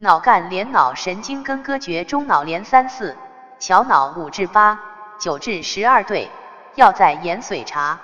脑干连脑神经根割绝中脑连三四小脑五至八九至十二对要在盐水茶